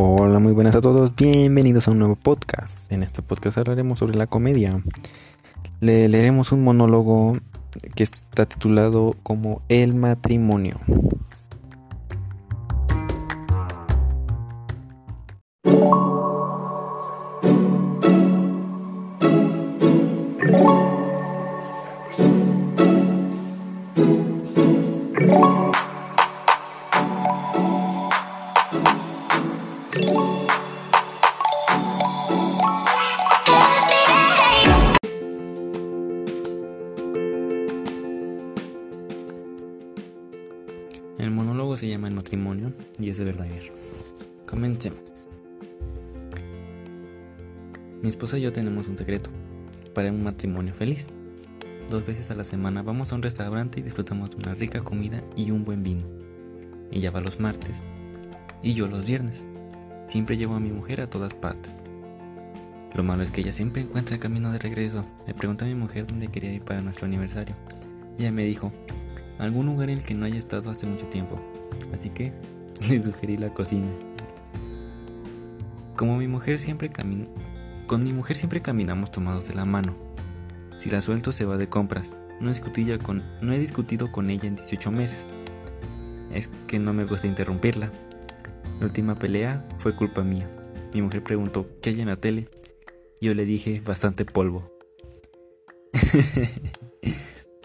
Hola, muy buenas a todos, bienvenidos a un nuevo podcast. En este podcast hablaremos sobre la comedia. Le leeremos un monólogo que está titulado como El matrimonio. El monólogo se llama El matrimonio y es de verdadero. Comencemos. Mi esposa y yo tenemos un secreto para un matrimonio feliz. Dos veces a la semana vamos a un restaurante y disfrutamos de una rica comida y un buen vino. Ella va los martes y yo los viernes. Siempre llevo a mi mujer a todas partes. Lo malo es que ella siempre encuentra el camino de regreso. Le pregunté a mi mujer dónde quería ir para nuestro aniversario. Ella me dijo, algún lugar en el que no haya estado hace mucho tiempo. Así que le sugerí la cocina. Como mi mujer siempre camina, con mi mujer siempre caminamos tomados de la mano. Si la suelto se va de compras. No, con, no he discutido con ella en 18 meses. Es que no me gusta interrumpirla. La última pelea fue culpa mía. Mi mujer preguntó qué hay en la tele. Yo le dije bastante polvo.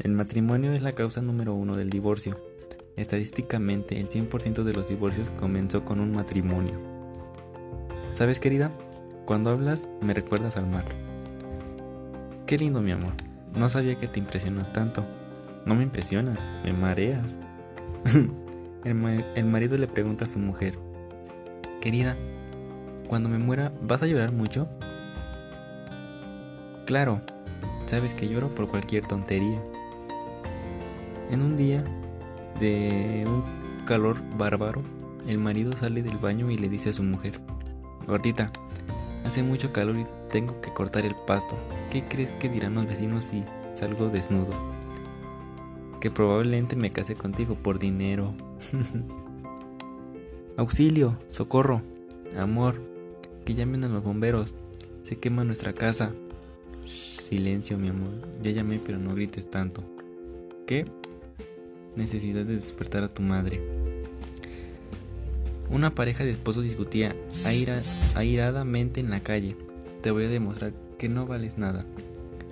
el matrimonio es la causa número uno del divorcio. Estadísticamente, el 100% de los divorcios comenzó con un matrimonio. ¿Sabes, querida? Cuando hablas, me recuerdas al mar. Qué lindo, mi amor. No sabía que te impresionas tanto. No me impresionas, me mareas. el, el marido le pregunta a su mujer, Querida, cuando me muera, ¿vas a llorar mucho? Claro, sabes que lloro por cualquier tontería. En un día de un calor bárbaro, el marido sale del baño y le dice a su mujer, Gordita, hace mucho calor y tengo que cortar el pasto. ¿Qué crees que dirán los vecinos si salgo desnudo? Que probablemente me case contigo por dinero. Auxilio, socorro, amor, que llamen a los bomberos. Se quema nuestra casa. silencio, mi amor. Ya llamé, pero no grites tanto. ¿Qué? Necesidad de despertar a tu madre. Una pareja de esposos discutía airadamente en la calle. Te voy a demostrar que no vales nada.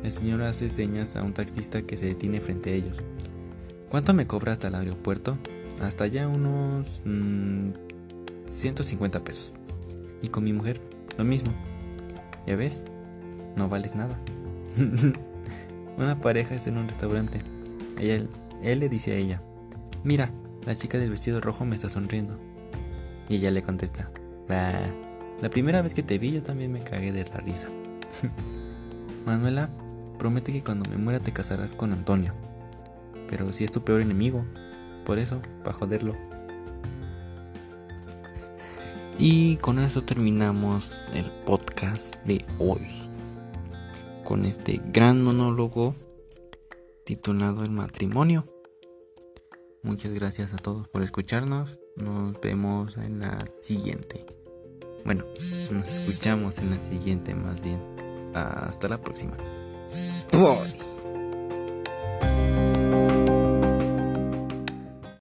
El señor hace señas a un taxista que se detiene frente a ellos. ¿Cuánto me cobra hasta el aeropuerto? Hasta allá unos 150 mm, pesos. Y con mi mujer, lo mismo. ¿Ya ves? No vales nada. Una pareja está en un restaurante. Ella, él le dice a ella, mira, la chica del vestido rojo me está sonriendo. Y ella le contesta, la primera vez que te vi yo también me cagué de la risa. Manuela, promete que cuando me muera te casarás con Antonio. Pero si es tu peor enemigo, por eso, para joderlo. Y con eso terminamos el podcast de hoy. Con este gran monólogo titulado El matrimonio. Muchas gracias a todos por escucharnos. Nos vemos en la siguiente. Bueno, nos escuchamos en la siguiente más bien. Hasta la próxima. Bye.